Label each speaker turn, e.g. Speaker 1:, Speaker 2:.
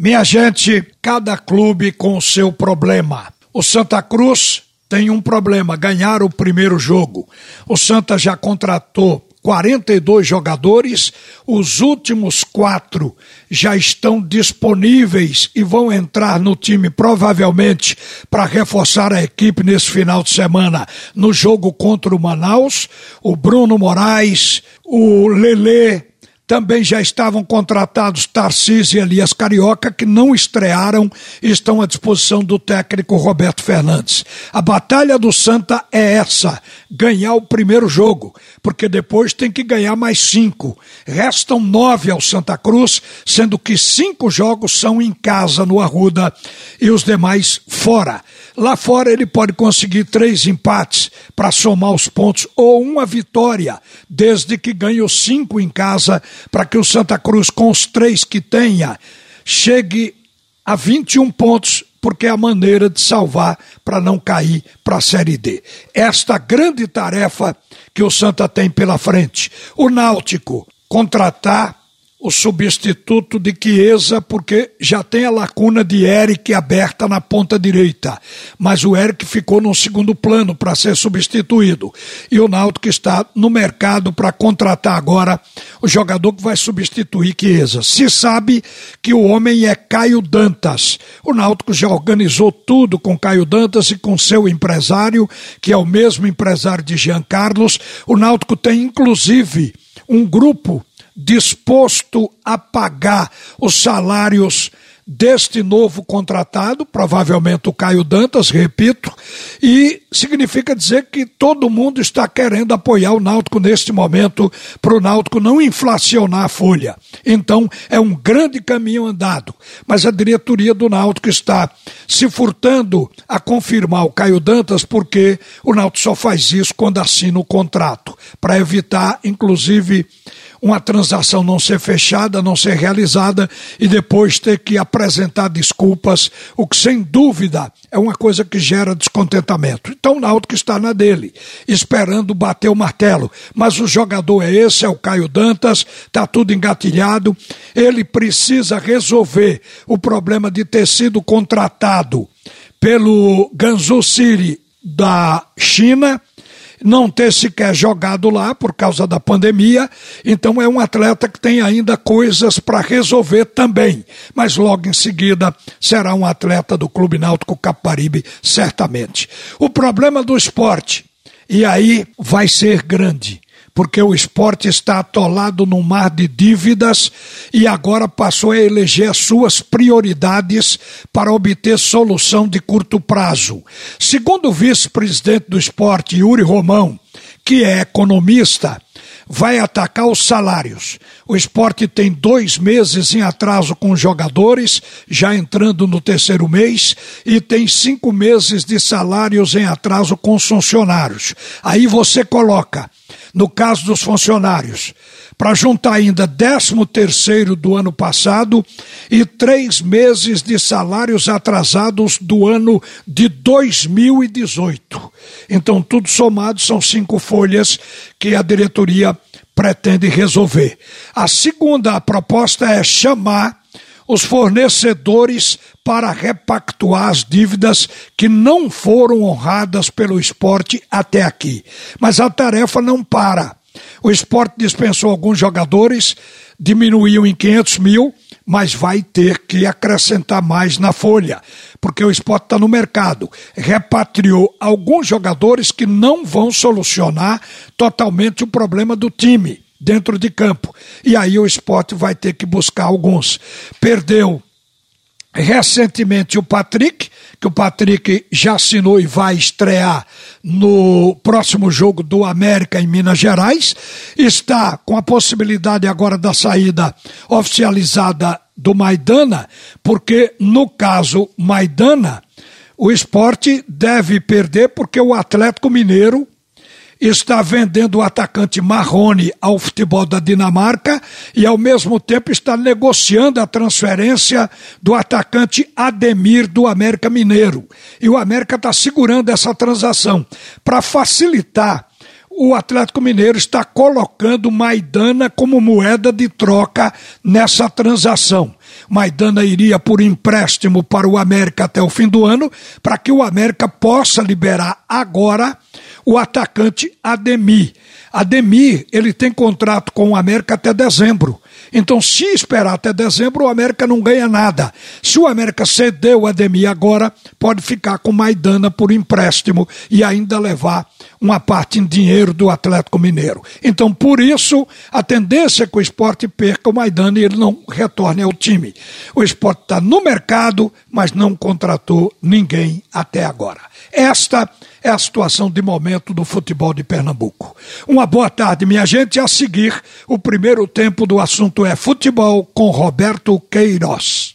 Speaker 1: Minha gente, cada clube com o seu problema. O Santa Cruz tem um problema, ganhar o primeiro jogo. O Santa já contratou 42 jogadores, os últimos quatro já estão disponíveis e vão entrar no time provavelmente para reforçar a equipe nesse final de semana no jogo contra o Manaus. O Bruno Moraes, o Lele, também já estavam contratados Tarcísio e Elias Carioca, que não estrearam e estão à disposição do técnico Roberto Fernandes. A batalha do Santa é essa: ganhar o primeiro jogo, porque depois tem que ganhar mais cinco. Restam nove ao Santa Cruz, sendo que cinco jogos são em casa no Arruda e os demais fora. Lá fora ele pode conseguir três empates para somar os pontos ou uma vitória, desde que ganhe os cinco em casa, para que o Santa Cruz, com os três que tenha, chegue a 21 pontos, porque é a maneira de salvar para não cair para a Série D. Esta grande tarefa que o Santa tem pela frente. O Náutico contratar o substituto de Chiesa, porque já tem a lacuna de Eric aberta na ponta direita. Mas o Eric ficou no segundo plano para ser substituído. E o Náutico está no mercado para contratar agora o jogador que vai substituir Chiesa. Se sabe que o homem é Caio Dantas. O Náutico já organizou tudo com Caio Dantas e com seu empresário, que é o mesmo empresário de Jean Carlos. O Náutico tem, inclusive, um grupo disposto a pagar os salários deste novo contratado, provavelmente o Caio Dantas, repito, e significa dizer que todo mundo está querendo apoiar o Náutico neste momento para o Náutico não inflacionar a folha. Então é um grande caminho andado, mas a diretoria do Náutico está se furtando a confirmar o Caio Dantas porque o Náutico só faz isso quando assina o contrato, para evitar inclusive uma transação não ser fechada, não ser realizada e depois ter que apresentar desculpas, o que sem dúvida é uma coisa que gera descontentamento. Então o Náutico está na dele, esperando bater o martelo. Mas o jogador é esse, é o Caio Dantas, está tudo engatilhado. Ele precisa resolver o problema de ter sido contratado pelo Gansu City da China não ter sequer jogado lá por causa da pandemia, então é um atleta que tem ainda coisas para resolver também, mas logo em seguida será um atleta do Clube Náutico Caparibe, certamente. O problema do esporte, e aí vai ser grande porque o esporte está atolado num mar de dívidas e agora passou a eleger as suas prioridades para obter solução de curto prazo. Segundo o vice-presidente do esporte, Yuri Romão, que é economista, vai atacar os salários. O esporte tem dois meses em atraso com os jogadores, já entrando no terceiro mês, e tem cinco meses de salários em atraso com os funcionários. Aí você coloca no caso dos funcionários, para juntar ainda 13 terceiro do ano passado e três meses de salários atrasados do ano de 2018. Então, tudo somado são cinco folhas que a diretoria pretende resolver. A segunda proposta é chamar os fornecedores para repactuar as dívidas que não foram honradas pelo esporte até aqui. Mas a tarefa não para. O esporte dispensou alguns jogadores, diminuiu em 500 mil, mas vai ter que acrescentar mais na folha, porque o esporte está no mercado. Repatriou alguns jogadores que não vão solucionar totalmente o problema do time dentro de campo. E aí o esporte vai ter que buscar alguns. Perdeu recentemente o Patrick, que o Patrick já assinou e vai estrear no próximo jogo do América em Minas Gerais. Está com a possibilidade agora da saída oficializada do Maidana, porque no caso Maidana, o esporte deve perder porque o Atlético Mineiro está vendendo o atacante Marrone ao futebol da Dinamarca e, ao mesmo tempo, está negociando a transferência do atacante Ademir do América Mineiro. E o América está segurando essa transação para facilitar o Atlético Mineiro está colocando Maidana como moeda de troca nessa transação. Maidana iria por empréstimo para o América até o fim do ano, para que o América possa liberar agora o atacante Ademir. Ademir, ele tem contrato com o América até dezembro. Então, se esperar até dezembro, o América não ganha nada. Se o América ceder o Ademir agora, pode ficar com Maidana por empréstimo e ainda levar uma parte em dinheiro do Atlético Mineiro. Então, por isso, a tendência é que o esporte perca o Maidana e ele não retorne ao time. O esporte está no mercado, mas não contratou ninguém até agora. Esta é a situação de momento do futebol de Pernambuco. Uma boa tarde, minha gente. A seguir, o primeiro tempo do assunto é futebol com Roberto Queiroz.